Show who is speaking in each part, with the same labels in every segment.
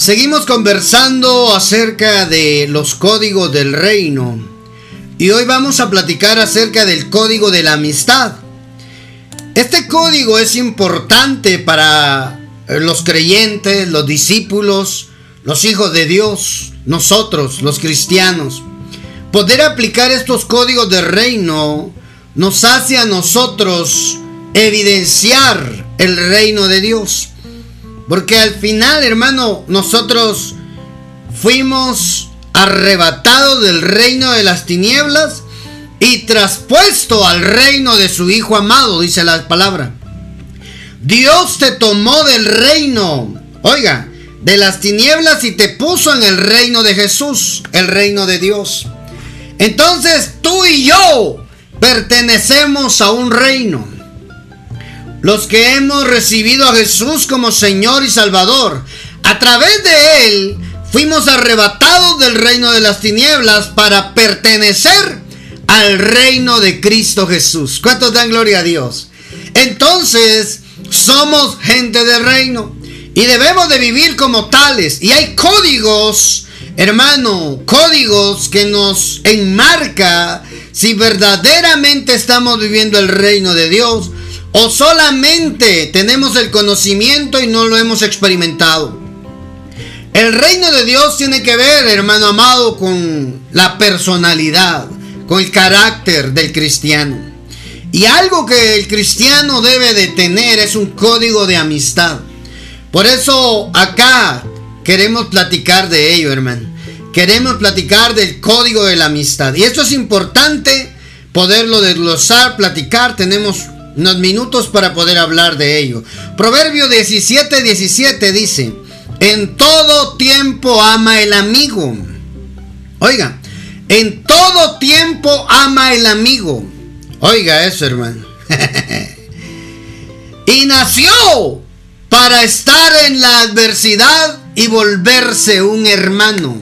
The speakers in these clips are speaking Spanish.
Speaker 1: Seguimos conversando acerca de los códigos del reino y hoy vamos a platicar acerca del código de la amistad. Este código es importante para los creyentes, los discípulos, los hijos de Dios, nosotros, los cristianos. Poder aplicar estos códigos del reino nos hace a nosotros evidenciar el reino de Dios. Porque al final, hermano, nosotros fuimos arrebatados del reino de las tinieblas y traspuesto al reino de su Hijo amado, dice la palabra. Dios te tomó del reino, oiga, de las tinieblas y te puso en el reino de Jesús, el reino de Dios. Entonces tú y yo pertenecemos a un reino. Los que hemos recibido a Jesús como Señor y Salvador, a través de Él fuimos arrebatados del reino de las tinieblas para pertenecer al reino de Cristo Jesús. ¿Cuántos dan gloria a Dios? Entonces, somos gente del reino y debemos de vivir como tales. Y hay códigos, hermano, códigos que nos enmarca si verdaderamente estamos viviendo el reino de Dios o solamente tenemos el conocimiento y no lo hemos experimentado. El reino de Dios tiene que ver, hermano amado, con la personalidad, con el carácter del cristiano. Y algo que el cristiano debe de tener es un código de amistad. Por eso acá queremos platicar de ello, hermano. Queremos platicar del código de la amistad. Y esto es importante poderlo desglosar, platicar. Tenemos unos minutos para poder hablar de ello. Proverbio 17, 17 dice, en todo tiempo ama el amigo. Oiga, en todo tiempo ama el amigo. Oiga eso, hermano. y nació para estar en la adversidad y volverse un hermano.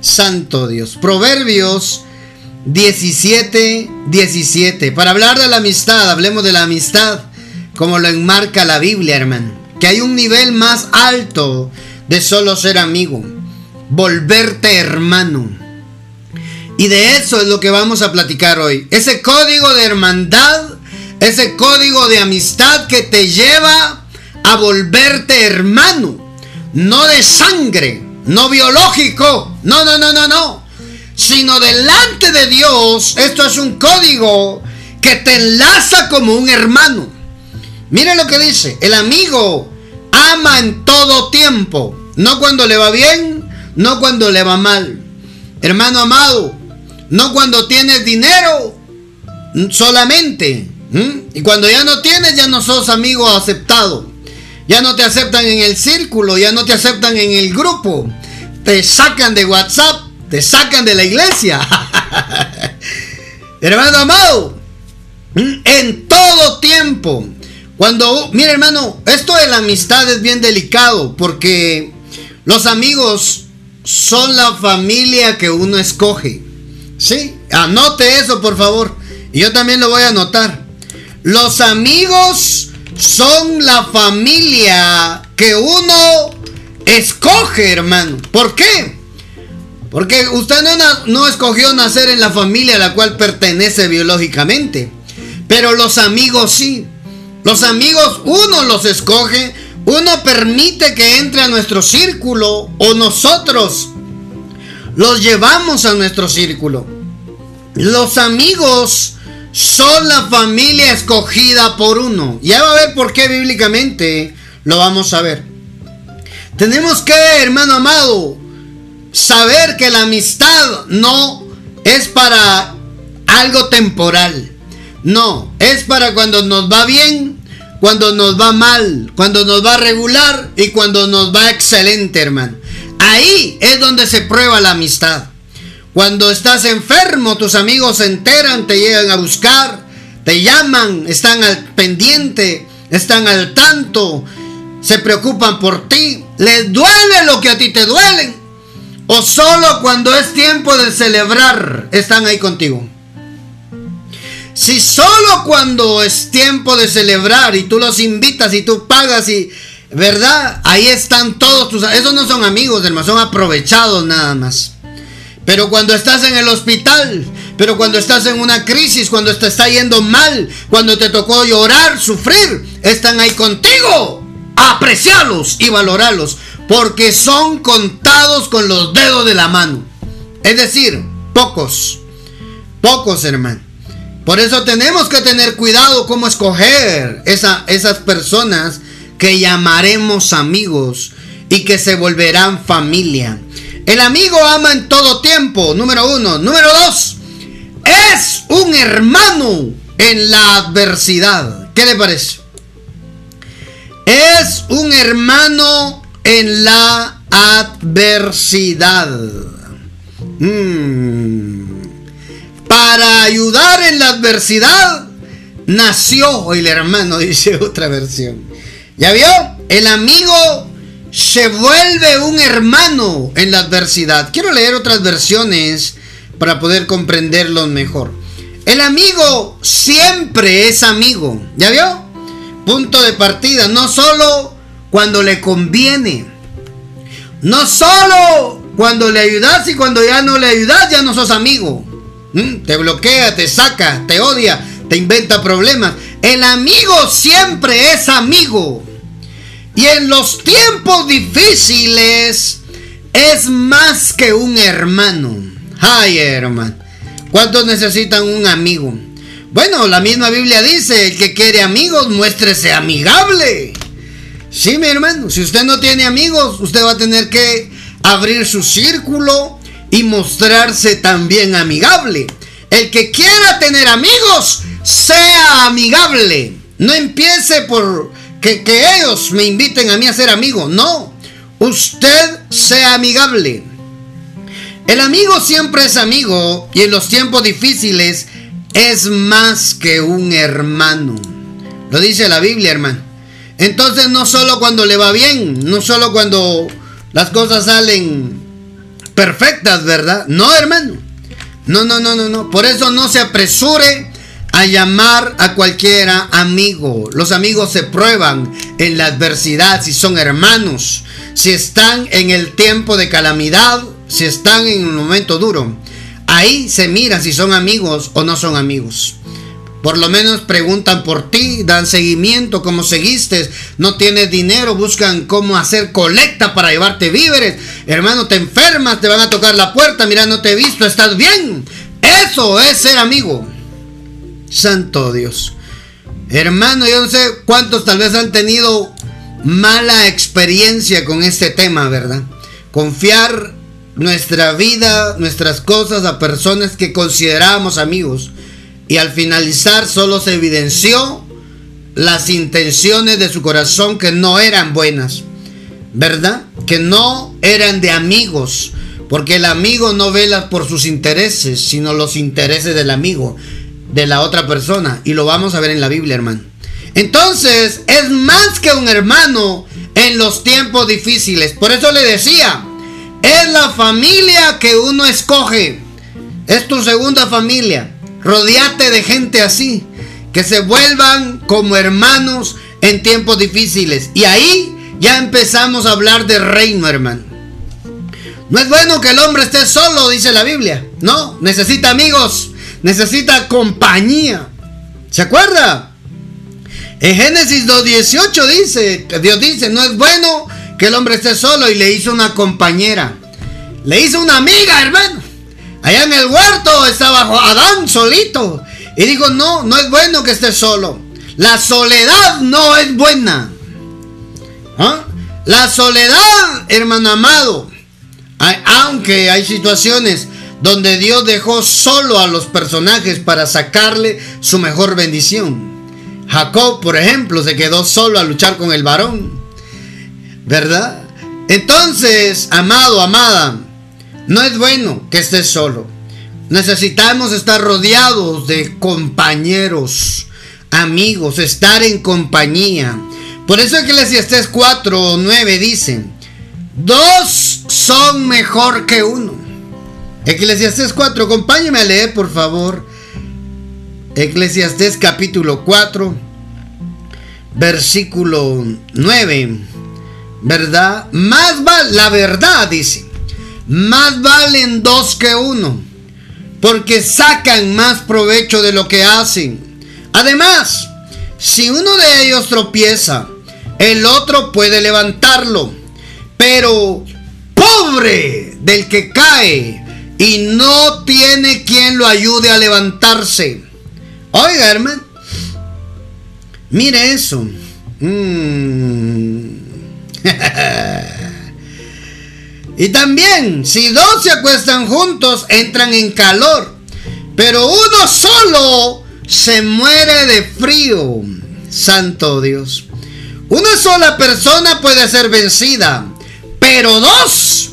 Speaker 1: Santo Dios. Proverbios 17, 17. Para hablar de la amistad, hablemos de la amistad como lo enmarca la Biblia, hermano. Que hay un nivel más alto de solo ser amigo. Volverte hermano. Y de eso es lo que vamos a platicar hoy. Ese código de hermandad, ese código de amistad que te lleva a volverte hermano. No de sangre, no biológico. No, no, no, no, no. Sino delante de Dios, esto es un código que te enlaza como un hermano. Mire lo que dice, el amigo ama en todo tiempo, no cuando le va bien, no cuando le va mal. Hermano amado, no cuando tienes dinero solamente. Y cuando ya no tienes, ya no sos amigo aceptado. Ya no te aceptan en el círculo, ya no te aceptan en el grupo. Te sacan de WhatsApp, te sacan de la iglesia. hermano amado, en todo tiempo. Cuando, mire hermano, esto de la amistad es bien delicado porque los amigos son la familia que uno escoge. ¿Sí? Anote eso, por favor. Y yo también lo voy a anotar. Los amigos son la familia que uno escoge, hermano. ¿Por qué? Porque usted no, no, escogió nacer en la familia a la cual pertenece biológicamente. Pero los amigos sí. Los amigos uno los escoge, uno permite que entre a nuestro círculo o nosotros los llevamos a nuestro círculo. Los amigos son la familia escogida por uno. Ya va a ver por qué bíblicamente lo vamos a ver. Tenemos que, hermano amado, saber que la amistad no es para algo temporal. No, es para cuando nos va bien, cuando nos va mal, cuando nos va regular y cuando nos va excelente, hermano. Ahí es donde se prueba la amistad. Cuando estás enfermo, tus amigos se enteran, te llegan a buscar, te llaman, están al pendiente, están al tanto, se preocupan por ti. Les duele lo que a ti te duele. O solo cuando es tiempo de celebrar están ahí contigo. Si solo cuando es tiempo de celebrar y tú los invitas y tú pagas y ¿verdad? Ahí están todos tus... Esos no son amigos, hermano, son aprovechados nada más. Pero cuando estás en el hospital, pero cuando estás en una crisis, cuando te está yendo mal, cuando te tocó llorar, sufrir, están ahí contigo. Apreciarlos y valorarlos, porque son contados con los dedos de la mano. Es decir, pocos, pocos hermano. Por eso tenemos que tener cuidado cómo escoger esa, esas personas que llamaremos amigos y que se volverán familia. El amigo ama en todo tiempo, número uno. Número dos, es un hermano en la adversidad. ¿Qué le parece? Es un hermano en la adversidad. Mm. Para ayudar en la adversidad nació el hermano, dice otra versión. ¿Ya vio? El amigo se vuelve un hermano en la adversidad. Quiero leer otras versiones para poder comprenderlo mejor. El amigo siempre es amigo. ¿Ya vio? Punto de partida. No solo cuando le conviene. No solo cuando le ayudas y cuando ya no le ayudas ya no sos amigo. ¿Mm? Te bloquea, te saca, te odia, te inventa problemas. El amigo siempre es amigo. Y en los tiempos difíciles es más que un hermano. Ay, hermano. ¿Cuántos necesitan un amigo? Bueno, la misma Biblia dice, el que quiere amigos, muéstrese amigable. Sí, mi hermano, si usted no tiene amigos, usted va a tener que abrir su círculo y mostrarse también amigable. El que quiera tener amigos, sea amigable. No empiece por que, ellos me inviten a mí a ser amigo. No, usted sea amigable. El amigo siempre es amigo y en los tiempos difíciles es más que un hermano. Lo dice la Biblia, hermano. Entonces no solo cuando le va bien, no solo cuando las cosas salen perfectas, ¿verdad? No, hermano. No, no, no, no, no. Por eso no se apresure a llamar a cualquiera amigo. Los amigos se prueban en la adversidad si son hermanos, si están en el tiempo de calamidad, si están en un momento duro. Ahí se mira si son amigos o no son amigos. Por lo menos preguntan por ti, dan seguimiento, cómo seguiste, no tienes dinero, buscan cómo hacer colecta para llevarte víveres. Hermano, te enfermas, te van a tocar la puerta, mira, no te he visto, estás bien. Eso es ser amigo. Santo Dios. Hermano, yo no sé cuántos tal vez han tenido mala experiencia con este tema, ¿verdad? Confiar nuestra vida, nuestras cosas a personas que considerábamos amigos. Y al finalizar solo se evidenció las intenciones de su corazón que no eran buenas. ¿Verdad? Que no eran de amigos. Porque el amigo no vela por sus intereses, sino los intereses del amigo de la otra persona. Y lo vamos a ver en la Biblia, hermano. Entonces, es más que un hermano en los tiempos difíciles. Por eso le decía, es la familia que uno escoge. Es tu segunda familia. Rodeate de gente así. Que se vuelvan como hermanos en tiempos difíciles. Y ahí ya empezamos a hablar de reino, hermano. No es bueno que el hombre esté solo, dice la Biblia. No, necesita amigos necesita compañía. ¿Se acuerda? En Génesis 2.18 dice, Dios dice, no es bueno que el hombre esté solo y le hizo una compañera. Le hizo una amiga, hermano. Allá en el huerto estaba Adán solito. Y dijo, no, no es bueno que esté solo. La soledad no es buena. ¿Ah? La soledad, hermano amado. aunque hay situaciones donde Dios dejó solo a los personajes para sacarle su mejor bendición. Jacob, por ejemplo, se quedó solo a luchar con el varón. ¿Verdad? Entonces, amado, amada, no es bueno que estés solo. Necesitamos estar rodeados de compañeros, amigos, estar en compañía. Por eso Eclesiastes 4 o 9 dicen, dos son mejor que uno Eclesiastés 4, acompáñeme a leer por favor. Eclesiastés capítulo 4, versículo 9. ¿verdad? Más vale, la verdad dice, más valen dos que uno, porque sacan más provecho de lo que hacen. Además, si uno de ellos tropieza, el otro puede levantarlo, pero pobre del que cae y no tiene quien lo ayude a levantarse. Oiga, hermano, mire eso. Mm. y también, si dos se acuestan juntos, entran en calor. Pero uno solo se muere de frío. Santo Dios. Una sola persona puede ser vencida, pero dos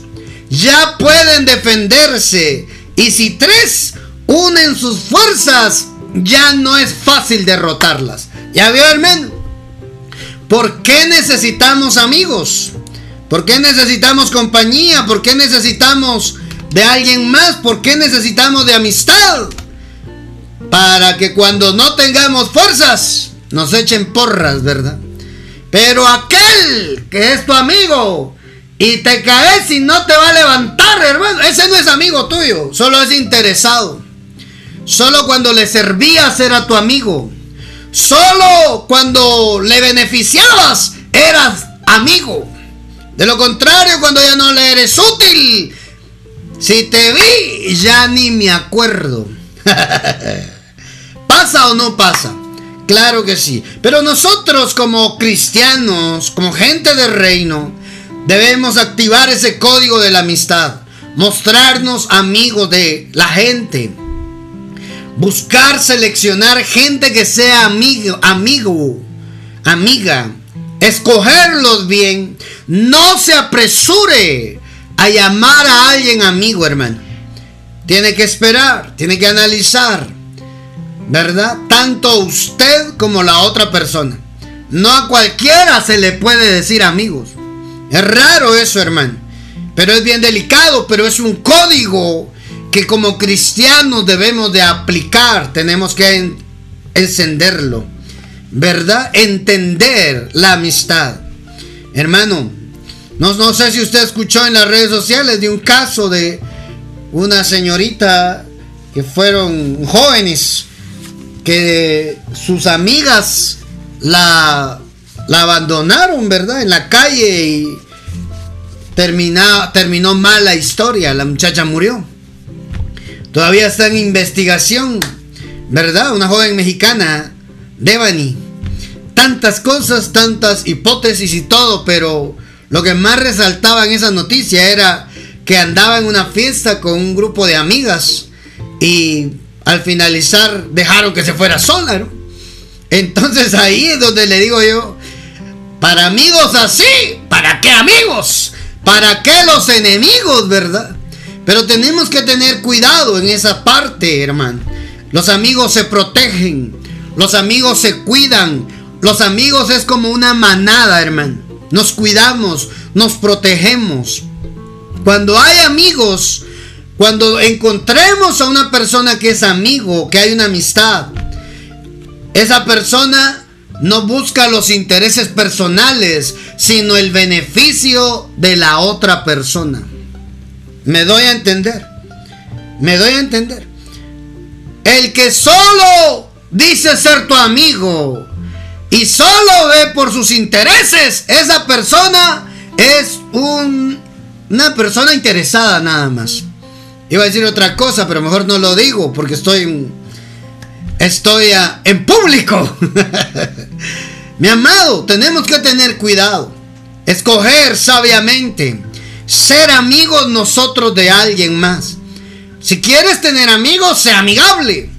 Speaker 1: ya pueden defenderse. Y si tres unen sus fuerzas, ya no es fácil derrotarlas. ¿Ya vio, hermano? ¿Por qué necesitamos amigos? ¿Por qué necesitamos compañía? ¿Por qué necesitamos de alguien más? ¿Por qué necesitamos de amistad? Para que cuando no tengamos fuerzas, nos echen porras, ¿verdad? Pero aquel que es tu amigo y te caes y no te va a levantar, hermano, ese no es amigo tuyo, solo es interesado. Solo cuando le servías era tu amigo. Solo cuando le beneficiabas eras amigo. De lo contrario, cuando ya no le eres útil, si te vi, ya ni me acuerdo. ¿Pasa o no pasa? Claro que sí. Pero nosotros como cristianos, como gente del reino, debemos activar ese código de la amistad. Mostrarnos amigos de la gente buscar seleccionar gente que sea amigo, amigo, amiga, escogerlos bien, no se apresure a llamar a alguien amigo, hermano. Tiene que esperar, tiene que analizar, ¿verdad? Tanto usted como la otra persona. No a cualquiera se le puede decir amigos. Es raro eso, hermano. Pero es bien delicado, pero es un código que como cristianos debemos de aplicar, tenemos que encenderlo, ¿verdad? Entender la amistad. Hermano, no, no sé si usted escuchó en las redes sociales de un caso de una señorita que fueron jóvenes, que sus amigas la, abandonaron, ¿verdad? En la calle y terminó, terminó mal la historia, la muchacha murió. Todavía está en investigación, ¿verdad? Una joven mexicana, Devani. Tantas cosas, tantas hipótesis y todo, pero lo que más resaltaba en esa noticia era que andaba en una fiesta con un grupo de amigas y al finalizar dejaron que se fuera sola, ¿no? Entonces ahí es donde le digo yo, para amigos así, ¿para qué amigos? ¿Para qué los enemigos, verdad? Pero tenemos que tener cuidado en esa parte, hermano. Los amigos se protegen, los amigos se cuidan, los amigos es como una manada, hermano. Nos cuidamos, nos protegemos. Cuando hay amigos, cuando encontremos a una persona que es amigo, que hay una amistad, esa persona no busca los intereses personales, sino el beneficio de la otra persona. Me doy a entender. Me doy a entender. El que solo dice ser tu amigo y solo ve por sus intereses, esa persona es un, una persona interesada nada más. Iba a decir otra cosa, pero mejor no lo digo porque estoy estoy en público. Mi amado, tenemos que tener cuidado. Escoger sabiamente ser amigos nosotros de alguien más. Si quieres tener amigos, sea amigable.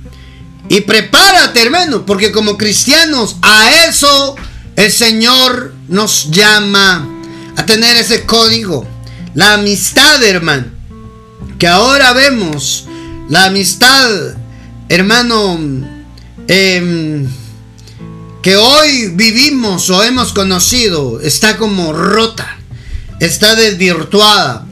Speaker 1: Y prepárate, hermano, porque como cristianos a eso el Señor nos llama a tener ese código. La amistad, hermano. Que ahora vemos. La amistad, hermano, em, que hoy vivimos o hemos conocido, está como rota está desvirtuada.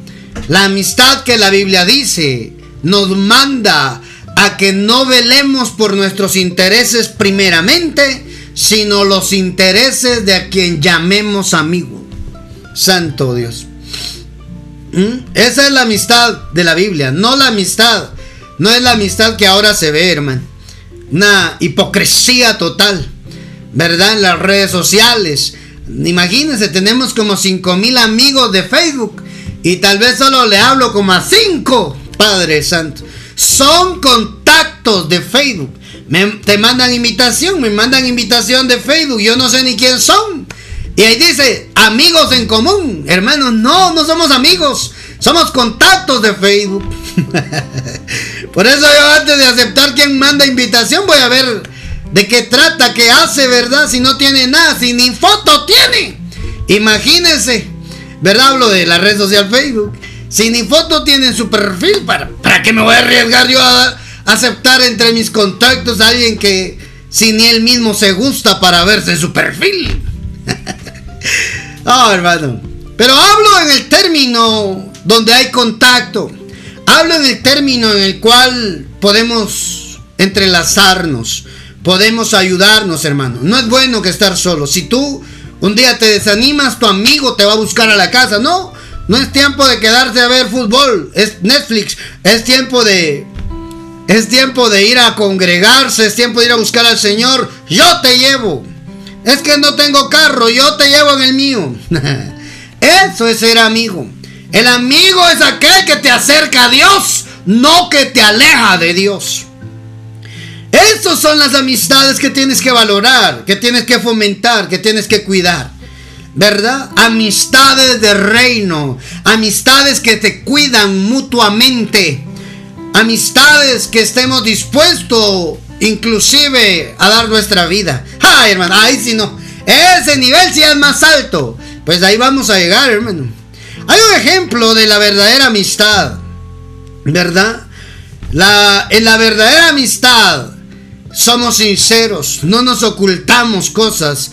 Speaker 1: La amistad que la Biblia dice nos manda a que no velemos por nuestros intereses primeramente, sino los intereses de a quien llamemos amigo. Santo Dios. ¿Mm? Esa es la amistad de la Biblia, no la amistad. No es la amistad que ahora se ve, hermano. Una hipocresía total, ¿verdad? En las redes sociales. Imagínense, tenemos como 5 mil amigos de Facebook y tal vez solo le hablo como a 5, Padre Santo. Son contactos de Facebook. Me, te mandan invitación, me mandan invitación de Facebook. Yo no sé ni quién son. Y ahí dice, amigos en común. Hermanos, no, no somos amigos. Somos contactos de Facebook. Por eso yo antes de aceptar quien manda invitación voy a ver de qué trata, qué hace, ¿verdad? Si no tiene nada, si ni foto tiene. Imagínense, ¿verdad? Hablo de la red social Facebook. Si ni foto tiene en su perfil, ¿para, ¿para qué me voy a arriesgar yo a aceptar entre mis contactos a alguien que si ni él mismo se gusta para verse en su perfil? oh, hermano. Pero hablo en el término donde hay contacto. Hablo en el término en el cual podemos entrelazarnos, podemos ayudarnos, hermano. No es bueno que estar solo. Si tú un día te desanimas, tu amigo te va a buscar a la casa. No, no es tiempo de quedarse a ver fútbol, es Netflix. Es tiempo de es tiempo de ir a congregarse, es tiempo de ir a buscar al Señor. Yo te llevo. Es que no tengo carro, yo te llevo en el mío. Eso es ser amigo. El amigo es aquel que te acerca a Dios, no que te aleja de Dios. Esas son las amistades que tienes que valorar, que tienes que fomentar, que tienes que cuidar. ¿Verdad? Amistades de reino, amistades que te cuidan mutuamente, amistades que estemos dispuestos inclusive a dar nuestra vida. Ay, hermano, ahí si no, ese nivel sí es más alto. Pues ahí vamos a llegar, hermano. Hay un ejemplo de la verdadera amistad, ¿verdad? La, en la verdadera amistad somos sinceros, no nos ocultamos cosas,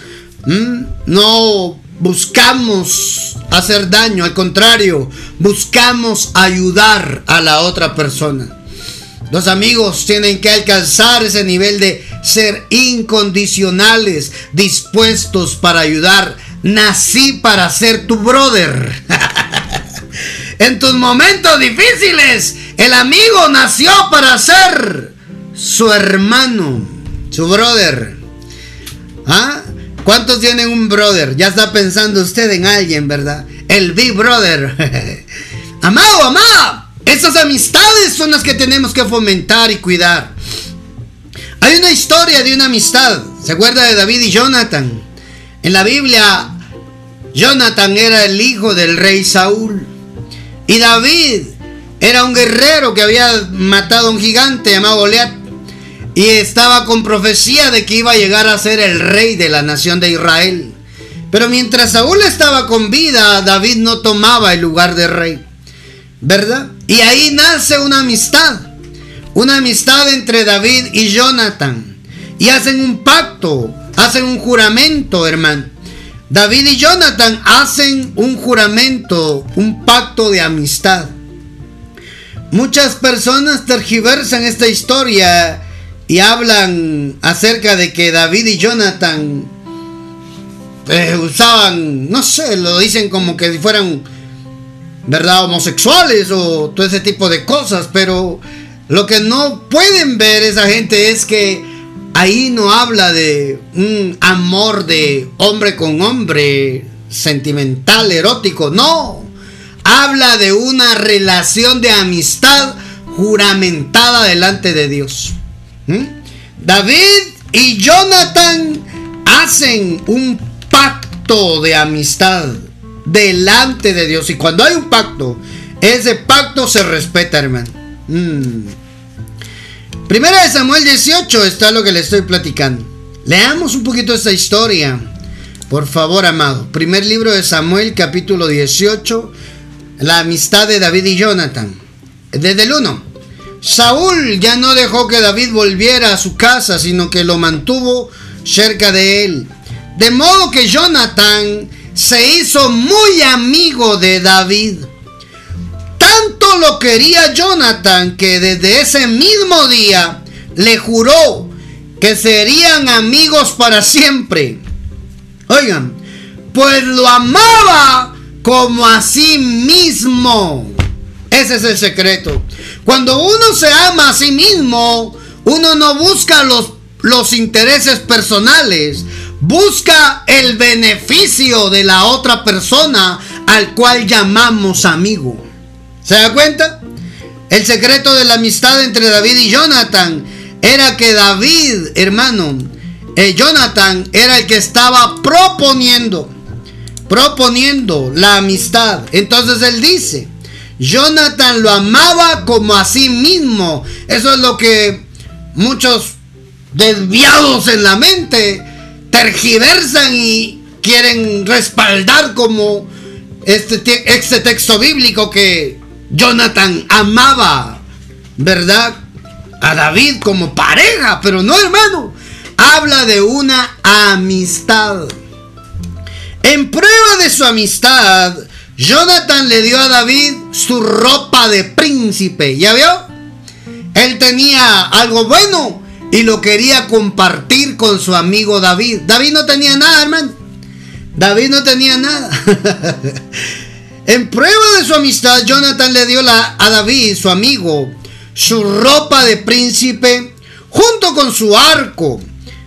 Speaker 1: no buscamos hacer daño, al contrario, buscamos ayudar a la otra persona. Los amigos tienen que alcanzar ese nivel de ser incondicionales, dispuestos para ayudar. Nací para ser tu brother. en tus momentos difíciles, el amigo nació para ser su hermano, su brother. ¿Ah? ¿Cuántos tienen un brother? Ya está pensando usted en alguien, ¿verdad? El Big Brother. amado, amada. Esas amistades son las que tenemos que fomentar y cuidar. Hay una historia de una amistad. ¿Se acuerda de David y Jonathan? En la Biblia, Jonathan era el hijo del rey Saúl. Y David era un guerrero que había matado a un gigante llamado Goliat. Y estaba con profecía de que iba a llegar a ser el rey de la nación de Israel. Pero mientras Saúl estaba con vida, David no tomaba el lugar de rey. ¿verdad? Y ahí nace una amistad, una amistad entre David y Jonathan. Y hacen un pacto, hacen un juramento, hermano. David y Jonathan hacen un juramento, un pacto de amistad. Muchas personas tergiversan esta historia y hablan acerca de que David y Jonathan eh, usaban, no sé, lo dicen como que si fueran ¿verdad? Homosexuales o todo ese tipo de cosas, pero lo que no pueden ver esa gente es que ahí no habla de un amor de hombre con hombre, sentimental, erótico, no. Habla de una relación de amistad juramentada delante de Dios. ¿Mm? David y Jonathan hacen un pacto de amistad delante de Dios. Y cuando hay un pacto, ese pacto se respeta, hermano. Mm. Primera de Samuel 18 está lo que le estoy platicando. Leamos un poquito esta historia. Por favor, amado. Primer libro de Samuel, capítulo 18. La amistad de David y Jonathan. Desde el 1. Saúl ya no dejó que David volviera a su casa, sino que lo mantuvo cerca de él. De modo que Jonathan se hizo muy amigo de David. Tanto lo quería Jonathan que desde ese mismo día le juró que serían amigos para siempre. Oigan, pues lo amaba como a sí mismo. Ese es el secreto. Cuando uno se ama a sí mismo, uno no busca los, los intereses personales, busca el beneficio de la otra persona al cual llamamos amigo. ¿Se da cuenta? El secreto de la amistad entre David y Jonathan era que David, hermano, eh, Jonathan era el que estaba proponiendo, proponiendo la amistad. Entonces él dice, Jonathan lo amaba como a sí mismo. Eso es lo que muchos desviados en la mente tergiversan y quieren respaldar como este, este texto bíblico que Jonathan amaba, ¿verdad? A David como pareja, pero no hermano. Habla de una amistad. En prueba de su amistad, Jonathan le dio a David su ropa de príncipe. ¿Ya vio? Él tenía algo bueno y lo quería compartir con su amigo David. David no tenía nada, hermano. David no tenía nada. en prueba de su amistad, Jonathan le dio a David, su amigo, su ropa de príncipe junto con su arco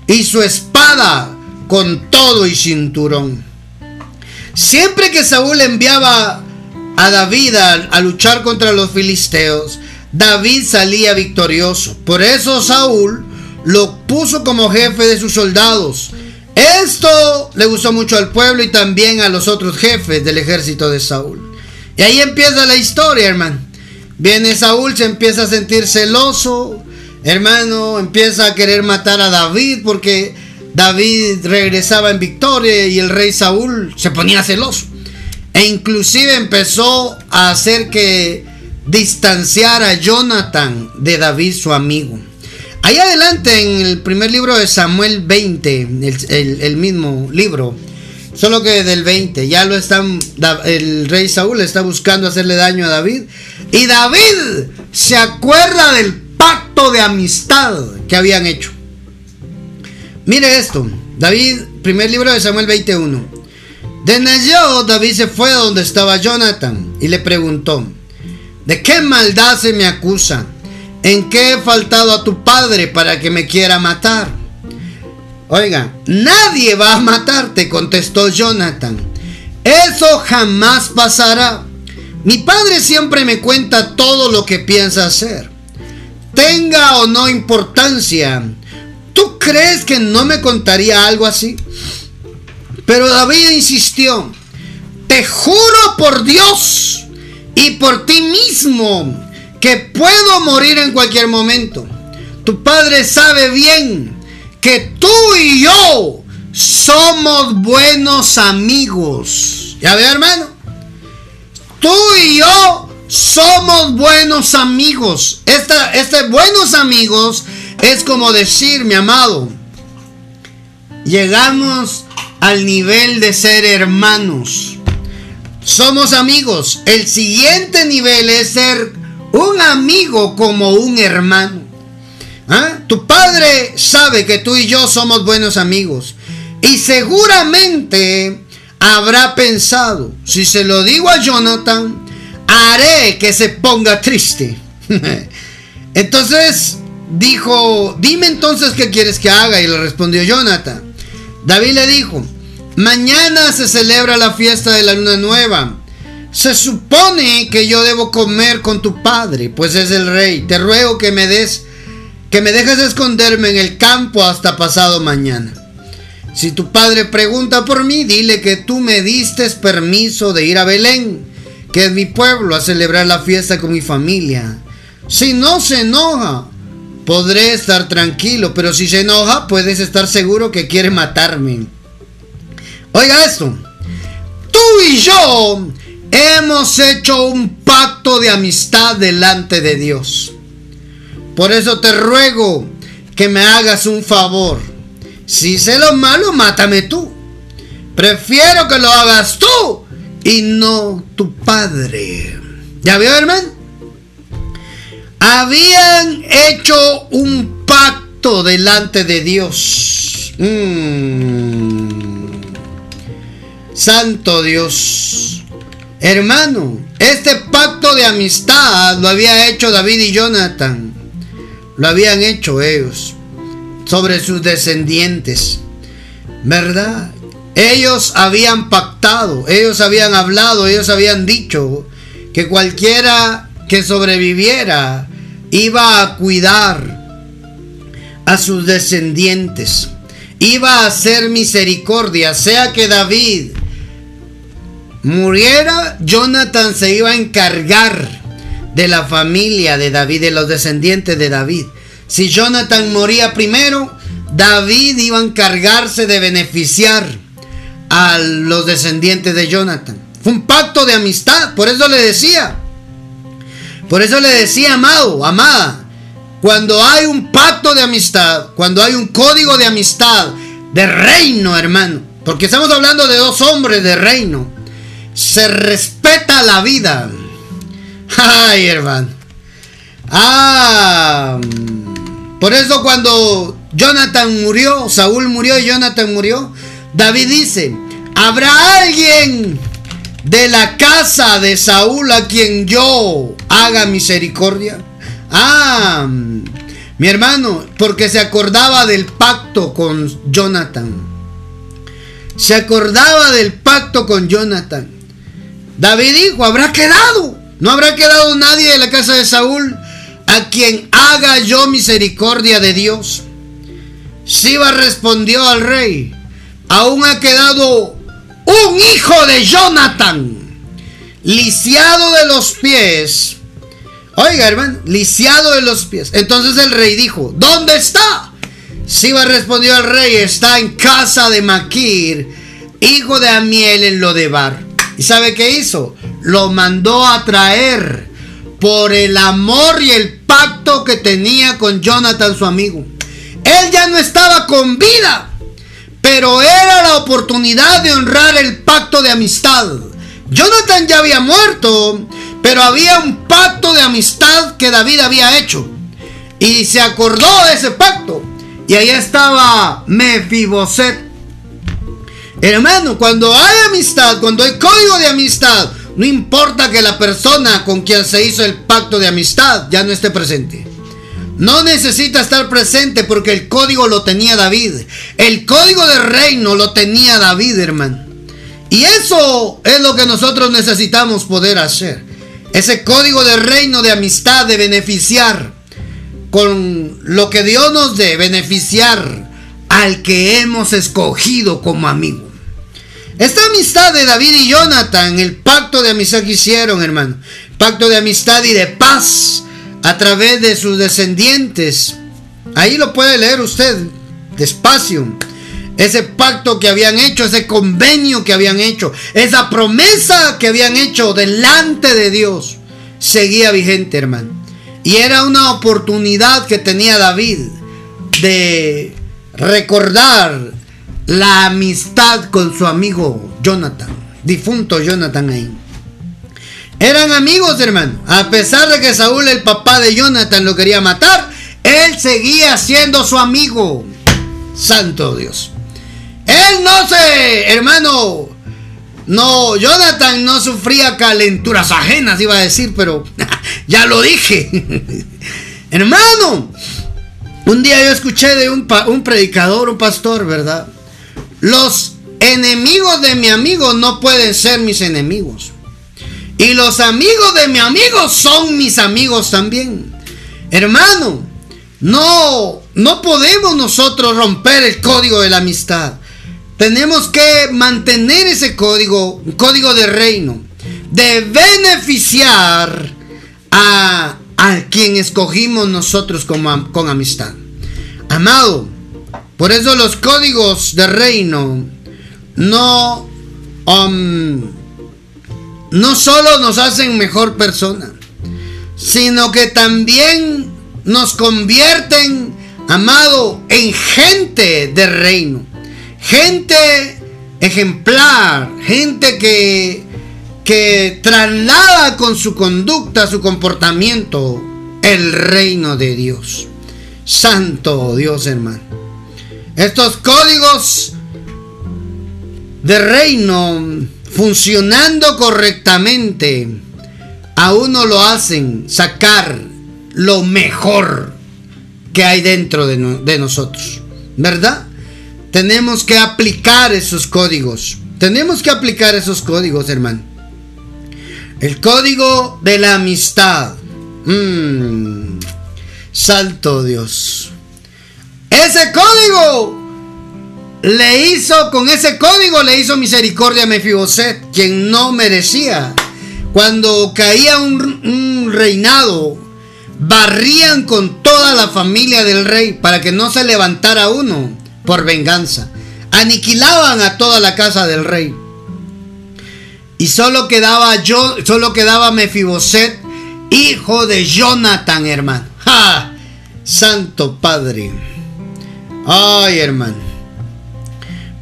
Speaker 1: y su espada con todo y cinturón. Siempre que Saúl enviaba a David a, luchar contra los filisteos, David salía victorioso. Por eso Saúl lo puso como jefe de sus soldados. Esto le gustó mucho al pueblo y también a los otros jefes del ejército de Saúl. Y ahí empieza la historia, hermano. Viene Saúl, se empieza a sentir celoso, hermano, empieza a querer matar a David porque David regresaba en victoria y el rey Saúl se ponía celoso. E inclusive empezó a hacer que distanciara a Jonathan de David, su amigo. Ahí adelante en el primer libro de Samuel 20, el, mismo libro, solo que del 20, ya lo están, el rey Saúl está buscando hacerle daño a David. Y David se acuerda del pacto de amistad que habían hecho. Mire esto, David, primer libro de Samuel 21. De Nayot, David se fue a donde estaba Jonathan y le preguntó, ¿de qué maldad se me acusa? ¿En qué he faltado a tu padre para que me quiera matar? Oiga, nadie va a matarte, contestó Jonathan. Eso jamás pasará. Mi padre siempre me cuenta todo lo que piensa hacer. Tenga o no importancia, ¿Tú crees que no me contaría algo así? Pero David insistió, te juro por Dios y por ti mismo que puedo morir en cualquier momento. Tu padre sabe bien que tú y yo somos buenos amigos. ¿Ya ve, hermano? Tú y yo somos buenos amigos. Esta, este buenos amigos es como decir, mi amado, llegamos al nivel de ser hermanos. Somos amigos. El siguiente nivel es ser un amigo como un hermano. ¿Ah? Tu padre sabe que tú y yo somos buenos amigos. Y seguramente habrá pensado, si se lo digo a Jonathan, haré que se ponga triste. Entonces, dijo, dime entonces qué quieres que haga. Y le respondió Jonathan. David le dijo, mañana se celebra la fiesta de la luna nueva. Se supone que yo debo comer con tu padre, pues es el rey. Te ruego que me des, que me dejes esconderme en el campo hasta pasado mañana. Si tu padre pregunta por mí, dile que tú me diste permiso de ir a Belén, que es mi pueblo, a celebrar la fiesta con mi familia. Si no se enoja, podré estar tranquilo, pero si se enoja, puedes estar seguro que quiere matarme. Oiga esto, tú y yo hemos hecho un pacto de amistad delante de Dios. Por eso te ruego que me hagas un favor. Si sé lo malo, mátame tú. Prefiero que lo hagas tú y no tu padre. ¿Ya vio, hermano? Habían hecho un pacto delante de Dios. Mm. Santo Dios. Hermano, este pacto de amistad lo había hecho David y Jonathan. Lo habían hecho ellos sobre sus descendientes. ¿Verdad? Ellos habían pactado, ellos habían hablado, ellos habían dicho que cualquiera que sobreviviera iba a cuidar a sus descendientes, iba a hacer misericordia, sea que David muriera, Jonathan se iba a encargar de la familia de David, de los descendientes de David. Si Jonathan moría primero, David iba a encargarse de beneficiar a los descendientes de Jonathan. Fue un pacto de amistad, por eso le decía. Por eso le decía, amado, amada, cuando hay un pacto de amistad, cuando hay un código de amistad, de reino, hermano, porque estamos hablando de dos hombres de reino, se respeta la vida. Ay, hermano. Ah, por eso cuando Jonathan murió, Saúl murió y Jonathan murió, David dice, ¿habrá alguien de la casa de Saúl a quien yo haga misericordia? Ah, mi hermano, porque se acordaba del pacto con Jonathan. Se acordaba del pacto con Jonathan. David dijo, habrá quedado. No habrá quedado nadie de la casa de Saúl a quien haga yo misericordia de Dios. Siba respondió al rey, aún ha quedado un hijo de Jonathan, lisiado de los pies. Oiga, hermano, lisiado de los pies. Entonces el rey dijo, ¿dónde está? Siba respondió al rey, está en casa de Maquir, hijo de Amiel en Lodebar. ¿Y sabe qué hizo? Lo mandó a traer por el amor y el pacto que tenía con Jonathan, su amigo. Él ya no estaba con vida, pero era la oportunidad de honrar el pacto de amistad. Jonathan ya había muerto, pero había un pacto de amistad que David había hecho. Y se acordó de ese pacto. Y ahí estaba Mefiboset. Hermano, cuando hay amistad, cuando hay código de amistad, no importa que la persona con quien se hizo el pacto de amistad ya no esté presente. No necesita estar presente porque el código lo tenía David. El código de reino lo tenía David, hermano. Y eso es lo que nosotros necesitamos poder hacer. Ese código de reino, de amistad, de beneficiar con lo que Dios nos dé, beneficiar al que hemos escogido como amigo. Esta amistad de David y Jonathan, el pacto de amistad que hicieron, hermano, pacto de amistad y de paz a través de sus descendientes. Ahí lo puede leer usted despacio. Ese pacto que habían hecho, ese convenio que habían hecho, esa promesa que habían hecho delante de Dios, seguía vigente, hermano. Y era una oportunidad que tenía David de recordar la amistad con su amigo Jonathan, difunto Jonathan ahí. Eran amigos, hermano. A pesar de que Saúl, el papá de Jonathan, lo quería matar, él seguía siendo su amigo. Santo Dios. Él no se, hermano, no, Jonathan no sufría calenturas ajenas, iba a decir, pero ya lo dije. hermano, un día yo escuché de un, un predicador, un pastor, ¿verdad? Los enemigos de mi amigo no pueden ser mis enemigos. Y los amigos de mi amigo son mis amigos también. Hermano, no, no podemos nosotros romper el código de la amistad. Tenemos que mantener ese código, un código de reino, de beneficiar a, a quien escogimos nosotros como, con amistad. Amado, por eso los códigos de reino no, um, no solo nos hacen mejor persona, sino que también nos convierten, amado, en gente de reino. Gente ejemplar, gente que, que traslada con su conducta, su comportamiento, el reino de Dios. Santo Dios, hermano. Estos códigos de reino funcionando correctamente, a uno lo hacen sacar lo mejor que hay dentro de, nosotros, ¿verdad? Tenemos que aplicar esos códigos. Tenemos que aplicar esos códigos, hermano. El código de la amistad. Mm. salto Dios. Ese código le hizo, con ese código le hizo misericordia a Mefiboset, quien no merecía. Cuando caía un, reinado, barrían con toda la familia del rey para que no se levantara uno por venganza. Aniquilaban a toda la casa del rey. Y solo quedaba yo, solo quedaba Mefiboset, hijo de Jonathan, hermano. ¡Ja! Santo Padre. Ay, hermano.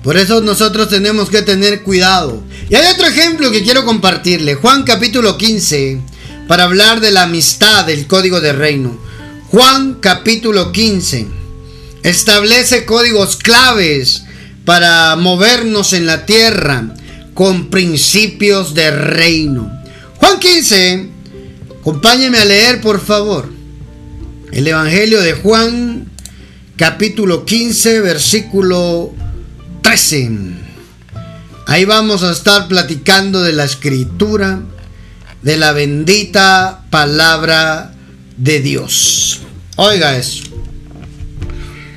Speaker 1: Por eso nosotros tenemos que tener cuidado. Y hay otro ejemplo que quiero compartirle. Juan capítulo 15, para hablar de la amistad del código de reino. Juan capítulo 15 establece códigos claves para movernos en la tierra con principios de reino. Juan 15, acompáñeme a leer por favor el Evangelio de Juan, capítulo 15, versículo 13. Ahí vamos a estar platicando de la escritura, de la bendita palabra de Dios. Oiga eso.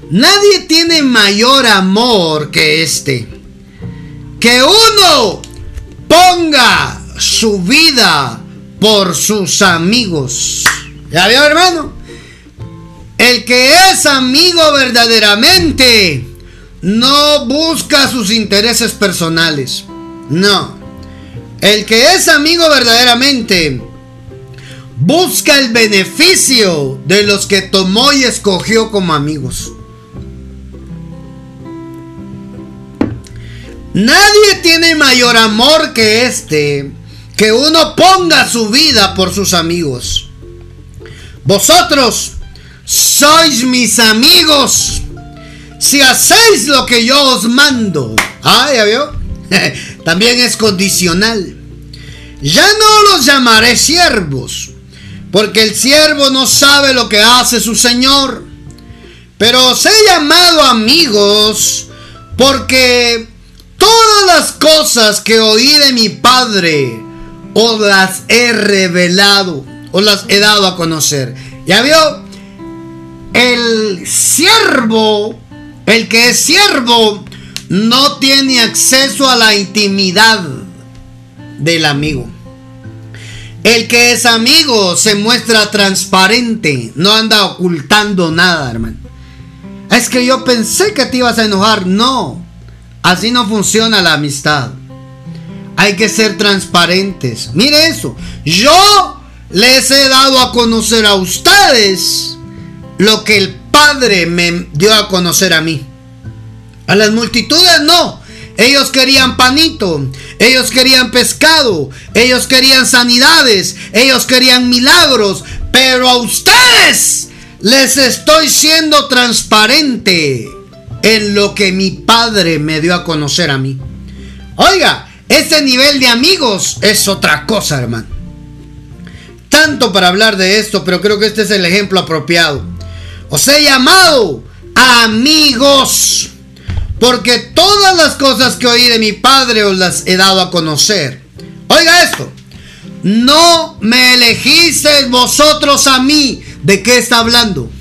Speaker 1: Nadie tiene mayor amor que este que uno ponga su vida por sus amigos. ¿Ya vio, hermano? El que es amigo verdaderamente no busca sus intereses personales. No. El que es amigo verdaderamente busca el beneficio de los que tomó y escogió como amigos. Nadie tiene mayor amor que este, que uno ponga su vida por sus amigos. Vosotros sois mis amigos si hacéis lo que yo os mando. Ah, ya vio. También es condicional. Ya no los llamaré siervos, porque el siervo no sabe lo que hace su señor. Pero os he llamado amigos, porque Todas las cosas que oí de mi Padre, os las he revelado, os las he dado a conocer. ¿Ya vio? El siervo, el que es siervo, no tiene acceso a la intimidad del amigo. El que es amigo se muestra transparente, no anda ocultando nada, hermano. Es que yo pensé que te ibas a enojar. No, Así no funciona la amistad. Hay que ser transparentes. Mire eso. Yo les he dado a conocer a ustedes lo que el Padre me dio a conocer a mí. A las multitudes no. Ellos querían panito, ellos querían pescado, ellos querían sanidades, ellos querían milagros, pero a ustedes les estoy siendo transparente en lo que mi padre me dio a conocer a mí. Oiga, ese nivel de amigos es otra cosa, hermano. Tanto para hablar de esto, pero creo que este es el ejemplo apropiado. Os he llamado amigos, porque todas las cosas que oí de mi padre os las he dado a conocer. Oiga esto, no me elegisteis vosotros a mí. ¿De qué está hablando?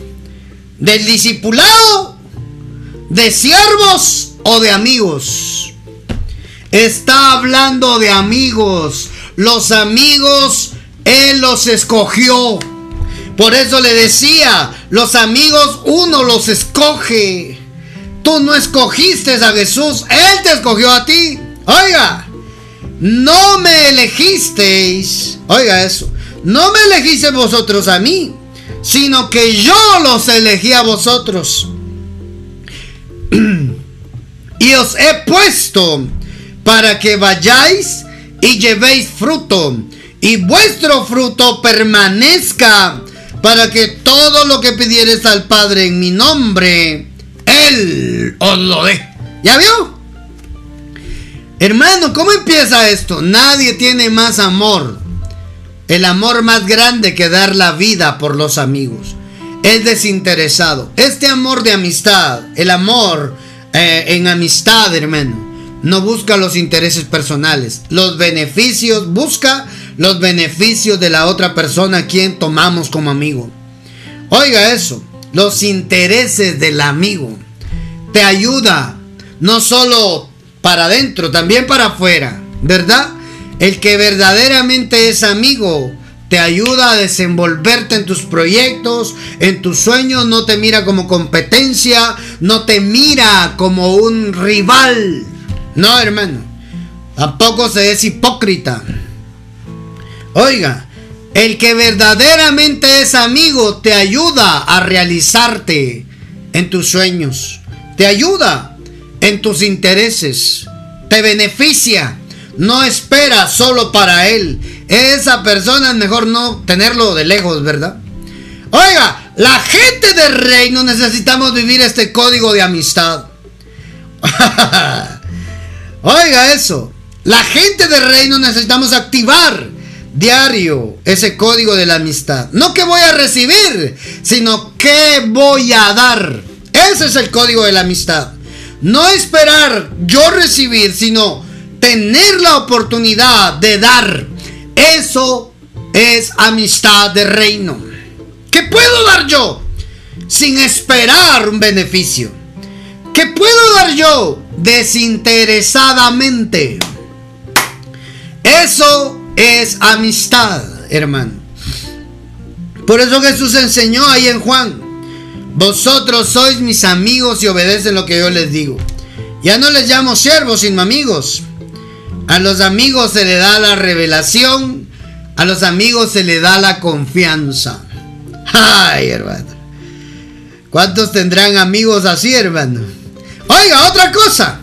Speaker 1: ¿Del discipulado ¿De siervos o de amigos? Está hablando de amigos. Los amigos Él los escogió. Por eso le decía, los amigos uno los escoge. Tú no escogiste a Jesús, Él te escogió a ti. Oiga, no me elegisteis. Oiga eso. No me elegisteis vosotros a mí, sino que yo los elegí a vosotros y os he puesto para que vayáis y llevéis fruto, y vuestro fruto permanezca, para que todo lo que pidieres al Padre en mi nombre, Él os lo dé. ¿Ya vio? Hermano, ¿cómo empieza esto? Nadie tiene más amor. El amor más grande que dar la vida por los amigos. Es desinteresado. Este amor de amistad, el amor eh, en amistad, hermano, no busca los intereses personales. Los beneficios, busca los beneficios de la otra persona a quien tomamos como amigo. Oiga eso, los intereses del amigo. Te ayuda no solo para adentro, también para afuera, ¿verdad? El que verdaderamente es amigo te ayuda a desenvolverte en tus proyectos, en tus sueños, no te mira como competencia, no te mira como un rival. No, hermano. Tampoco se es hipócrita. Oiga, el que verdaderamente es amigo te ayuda a realizarte en tus sueños. Te ayuda en tus intereses. Te beneficia no espera solo para él. Esa persona es mejor no tenerlo de lejos, ¿verdad? Oiga, la gente del reino necesitamos vivir este código de amistad. Oiga eso. La gente del reino necesitamos activar diario ese código de la amistad. No que voy a recibir, sino que voy a dar. Ese es el código de la amistad. No esperar yo recibir, sino tener la oportunidad de dar. Eso es amistad de reino. ¿Qué puedo dar yo sin esperar un beneficio? ¿Qué puedo dar yo desinteresadamente? Eso es amistad, hermano. Por eso Jesús enseñó ahí en Juan, vosotros sois mis amigos y obedecen lo que yo les digo. Ya no les llamo siervos, sino amigos a los amigos se le da la revelación, a los amigos se le da la confianza. Ay, hermano. ¿Cuántos tendrán amigos así, hermano? Oiga, otra cosa.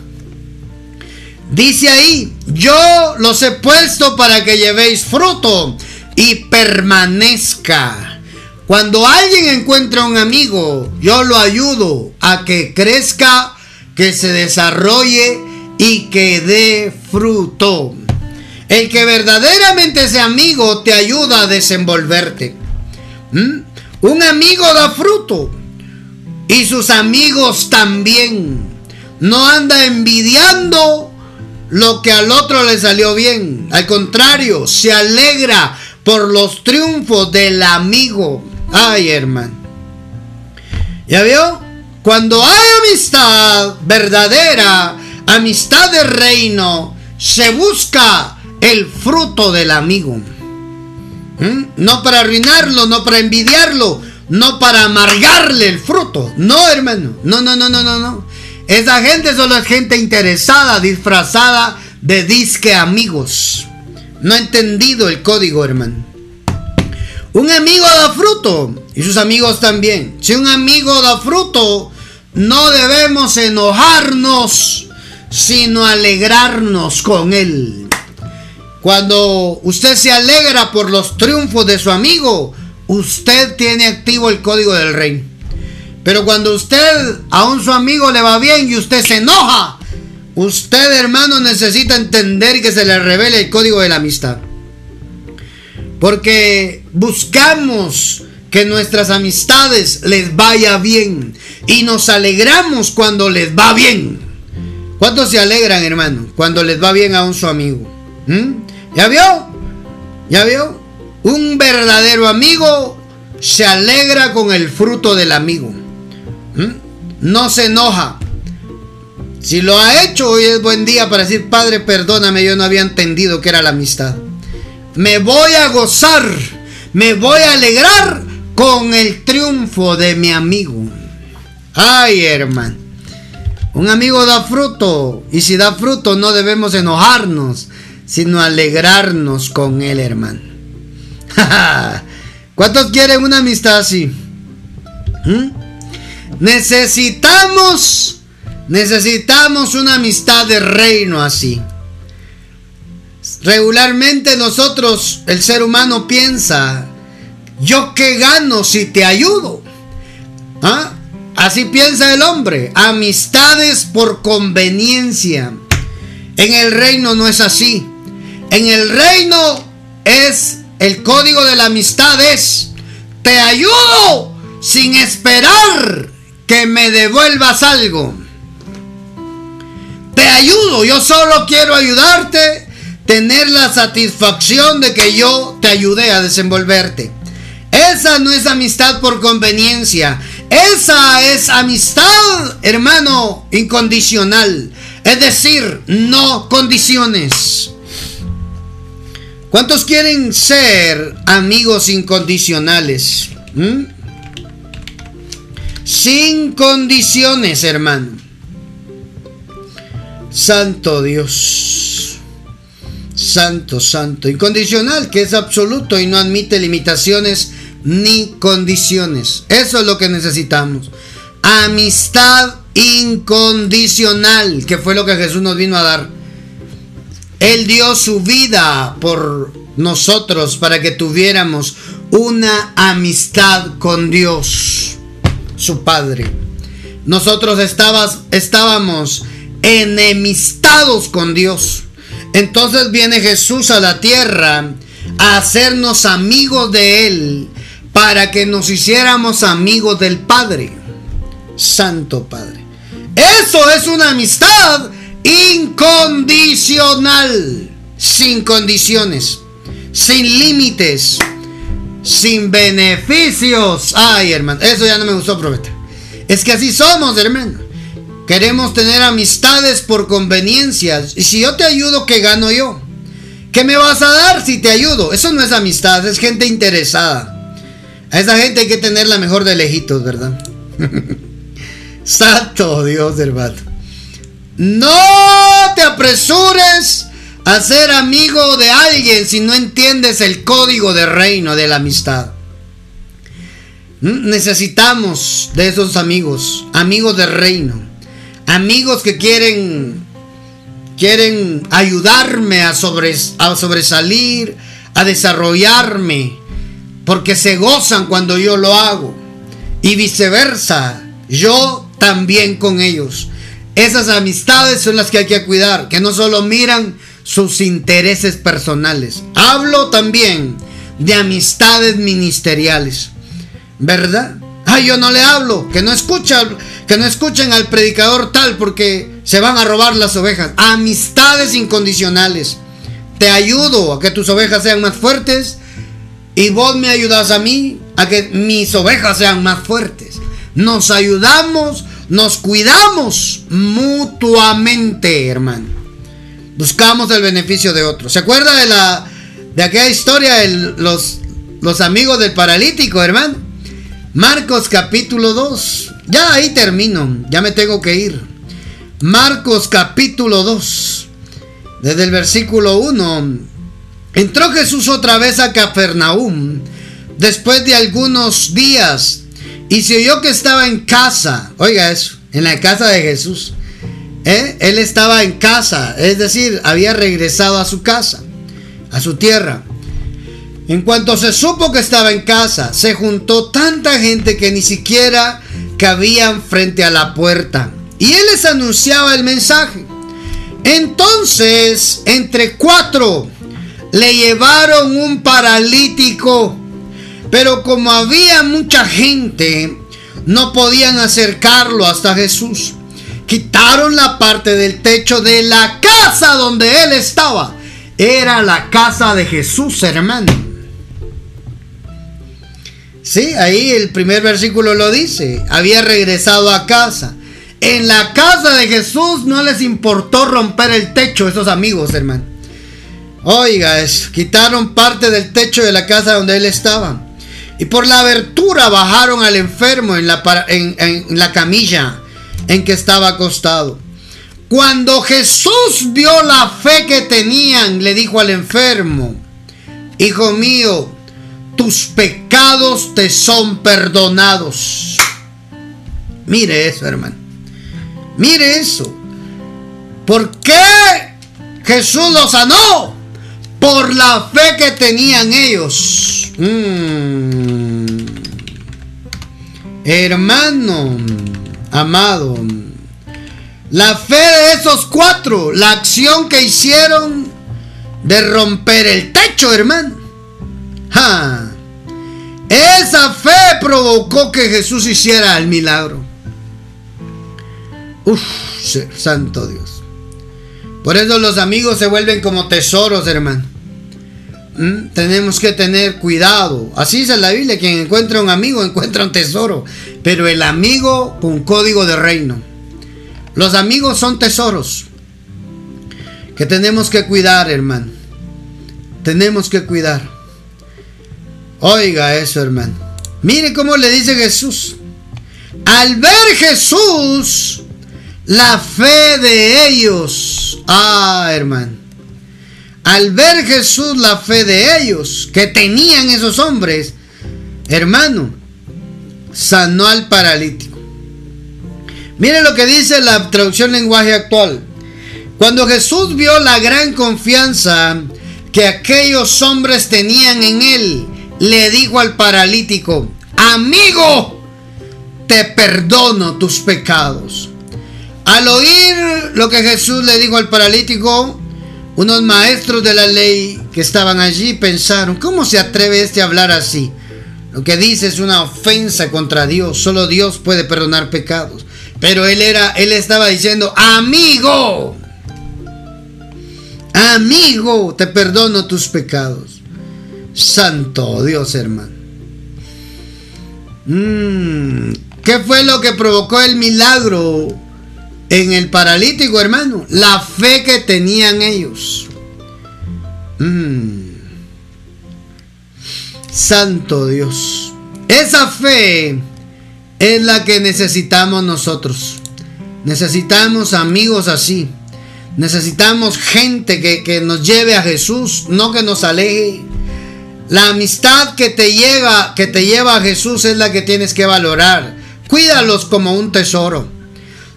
Speaker 1: Dice ahí, yo los he puesto para que llevéis fruto y permanezca. Cuando alguien encuentra un amigo, yo lo ayudo a que crezca, que se desarrolle y que dé fruto. El que verdaderamente es amigo te ayuda a desenvolverte. ¿Mm? Un amigo da fruto y sus amigos también. No anda envidiando lo que al otro le salió bien. Al contrario, se alegra por los triunfos del amigo. Ay, hermano. ¿Ya vio? Cuando hay amistad verdadera, amistad de reino, se busca el fruto del amigo. ¿Mm? No para arruinarlo, no para envidiarlo, no para amargarle el fruto. No, hermano. No, no, no, no, no, no. Esa gente solo es gente interesada, disfrazada de disque amigos. No ha entendido el código, hermano. Un amigo da fruto y sus amigos también. Si un amigo da fruto, no debemos enojarnos sino alegrarnos con él. Cuando usted se alegra por los triunfos de su amigo, usted tiene activo el código del rey. Pero cuando usted a un su amigo le va bien y usted se enoja, usted hermano necesita entender que se le revele el código de la amistad. Porque buscamos que nuestras amistades les vaya bien y nos alegramos cuando les va bien. ¿Cuántos se alegran, hermano, cuando les va bien a un su amigo? ¿Mm? ¿Ya vio? ¿Ya vio? Un verdadero amigo se alegra con el fruto del amigo. No se enoja. Si lo ha hecho, hoy es buen día para decir, Padre, perdóname, yo no había entendido que era la amistad. Me voy a gozar, me voy a alegrar con el triunfo de mi amigo. Ay, hermano. Un amigo da fruto y si da fruto no debemos enojarnos, sino alegrarnos con él, hermano. ¿Cuántos quieren una amistad así? ¿Mm? Necesitamos, necesitamos una amistad de reino así. Regularmente nosotros, el ser humano piensa, yo qué gano si te ayudo. ¿Ah? Así piensa el hombre. Amistades por conveniencia. En el reino no es así. En el reino es el código de la amistad es te ayudo sin esperar que me devuelvas algo. Te ayudo, yo solo quiero ayudarte, tener la satisfacción de que yo te ayudé a desenvolverte. Esa no es amistad por conveniencia. Esa es amistad, hermano, incondicional. Es decir, no condiciones. ¿Cuántos quieren ser amigos incondicionales? ¿Mm? Sin condiciones, hermano. Santo Dios. Santo, santo. Incondicional, que es absoluto y no admite limitaciones ni condiciones. Eso es lo que necesitamos. Amistad incondicional, que fue lo que Jesús nos vino a dar. Él dio su vida por nosotros para que tuviéramos una amistad con Dios, su Padre. Nosotros estábamos enemistados con Dios. Entonces viene Jesús a la tierra a hacernos amigos de Él para que nos hiciéramos amigos del Padre. Santo Padre. Eso es una amistad incondicional, sin condiciones, sin límites, sin beneficios. Ay, hermano, eso ya no me gustó, profeta. Es que así somos, hermano. Queremos tener amistades por conveniencias. Y si yo te ayudo, ¿qué gano yo? ¿Qué me vas a dar si te ayudo? Eso no es amistad, es gente interesada. A esa gente hay que tenerla mejor de lejitos, ¿verdad? Santo Dios, hermano. No te apresures a ser amigo de alguien si no entiendes el código de reino de la amistad. Mm, necesitamos de esos amigos, amigos de reino, amigos que quieren quieren ayudarme a, a sobresalir, a desarrollarme, porque se gozan cuando yo lo hago. Y viceversa, yo también con ellos. Esas amistades son las que hay que cuidar, que no solo miran sus intereses personales. Hablo también de amistades ministeriales. ¿Verdad? Ay, yo no le hablo, que no escuchan, que no escuchen al predicador tal porque se van a robar las ovejas. Amistades incondicionales. Te ayudo a que tus ovejas sean más fuertes y vos me ayudas a mí a que mis ovejas sean más fuertes. Nos ayudamos, nos cuidamos mutuamente, hermano. Buscamos el beneficio de otros. ¿Se acuerda de la de aquella historia de los, los amigos del paralítico, hermano? Marcos capítulo 2. Ya ahí termino, ya me tengo que ir. Marcos capítulo 2. Desde el versículo 1 Entró Jesús otra vez a Capernaum después de algunos días y se oyó que estaba en casa. Oiga eso, en la casa de Jesús. ¿Eh? Él estaba en casa, es decir, había regresado a su casa, a su tierra. En cuanto se supo que estaba en casa, se juntó tanta gente que ni siquiera cabían frente a la puerta. Y él les anunciaba el mensaje. Entonces, entre cuatro le llevaron un paralítico, pero como había mucha gente, no podían acercarlo hasta Jesús. Quitaron la parte del techo de la casa donde él estaba. Era la casa de Jesús, hermano. Sí, ahí el primer versículo lo dice. Había regresado a casa. En la casa de Jesús no les importó romper el techo, esos amigos, hermano. Oiga, es, quitaron parte del techo de la casa donde él estaba. Y por la abertura bajaron al enfermo en la, en, la camilla en que estaba acostado. Cuando Jesús vio la fe que tenían, le dijo al enfermo, Hijo mío, tus pecados te son perdonados. Mire eso, hermano. Mire eso. ¿Por qué Jesús lo sanó? por la fe que tenían ellos. Mm. Hermano, amado, La fe de esos cuatro, la acción que hicieron de romper el techo, hermano. Esa fe provocó que Jesús hiciera el milagro. Uf, santo Dios. Por eso los amigos se vuelven como tesoros, hermano. ¿Mm? Tenemos que tener cuidado. Así dice la Biblia, quien encuentra un amigo encuentra un tesoro. Pero el amigo con código de reino. Los amigos son tesoros que tenemos que cuidar, hermano. Tenemos que cuidar. Oiga eso, hermano. Mire cómo le dice Jesús. Al ver Jesús, la fe de ellos. Ah, hermano. Al ver Jesús la fe de ellos, que tenían esos hombres, hermano, sanó al paralítico. Mire lo que dice la traducción lenguaje actual. Cuando Jesús vio la gran confianza que aquellos hombres tenían en él, le dijo al paralítico, amigo, te perdono tus pecados. Al oír lo que Jesús le dijo al paralítico, unos maestros de la ley que estaban allí pensaron, ¿cómo se atreve este a hablar así? Lo que dice es una ofensa contra Dios, solo Dios puede perdonar pecados. Pero él era él estaba diciendo, "Amigo, amigo, te perdono tus pecados." Santo Dios, hermano. Mm, ¿Qué fue lo que provocó el milagro en el paralítico, hermano? La fe que tenían ellos. Mm. Santo Dios. Esa fe es la que necesitamos nosotros. Necesitamos amigos así. Necesitamos gente que, que nos lleve a Jesús, no que nos aleje. La amistad que te lleva, que te lleva a Jesús es la que tienes que valorar. Cuídalos como un tesoro.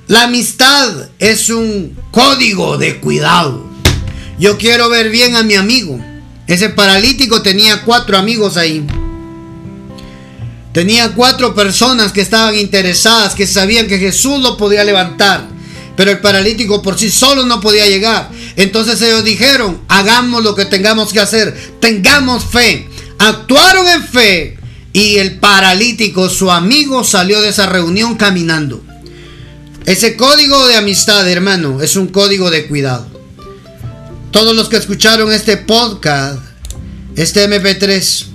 Speaker 1: La amistad es un código de cuidado. Yo quiero ver bien a mi amigo. Ese paralítico tenía cuatro amigos ahí. Tenía cuatro personas que estaban interesadas, que sabían que Jesús lo podía levantar. Pero el paralítico por sí solo no podía llegar. Entonces ellos dijeron, hagamos lo que tengamos que hacer, tengamos fe. Actuaron en fe y el paralítico, su amigo, salió de esa reunión caminando. Ese código de amistad, hermano, es un código de cuidado. Todos los que escucharon este podcast, este MP3,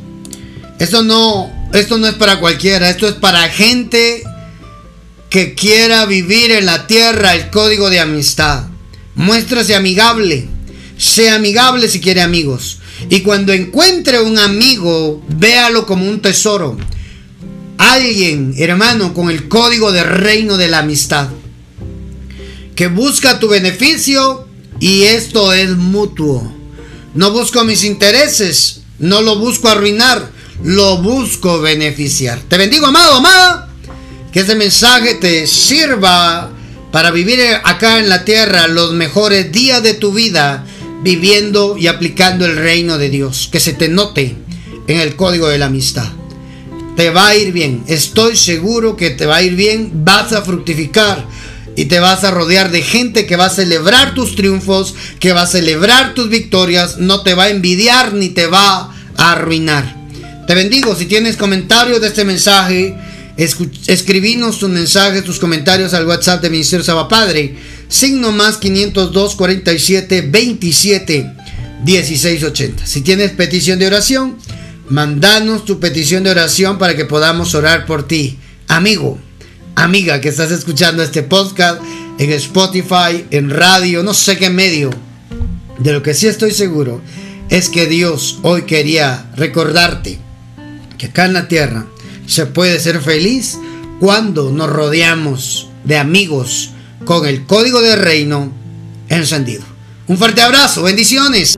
Speaker 1: esto no, esto no es para cualquiera, esto es para gente que quiera vivir en la tierra el código de amistad. Muéstrase amigable. Sea amigable si quiere amigos. Y cuando encuentre un amigo, véalo como un tesoro. Alguien, hermano, con el código de reino de la amistad. Que busca tu beneficio y esto es mutuo. No busco mis intereses, no lo busco arruinar, lo busco beneficiar. Te bendigo, amado, amada. Que este mensaje te sirva para vivir acá en la tierra los mejores días de tu vida viviendo y aplicando el reino de Dios. Que se te note en el código de la amistad. Te va a ir bien. Estoy seguro que te va a ir bien. Vas a fructificar. Y te vas a rodear de gente que va a celebrar tus triunfos, que va a celebrar tus victorias, no te va a envidiar ni te va a arruinar. Te bendigo. Si tienes comentarios de este mensaje, escribinos tus mensajes, tus comentarios al WhatsApp de Ministerio Saba Padre, signo más 502 47 27 16 80. Si tienes petición de oración, mandanos tu petición de oración para que podamos orar por ti. Amigo, amiga que estás escuchando este podcast en Spotify, en radio, no sé qué medio. De lo que sí estoy seguro es que Dios hoy quería recordarte que acá en la tierra se puede ser feliz cuando nos rodeamos de amigos con el código de reino encendido. Un fuerte abrazo, bendiciones.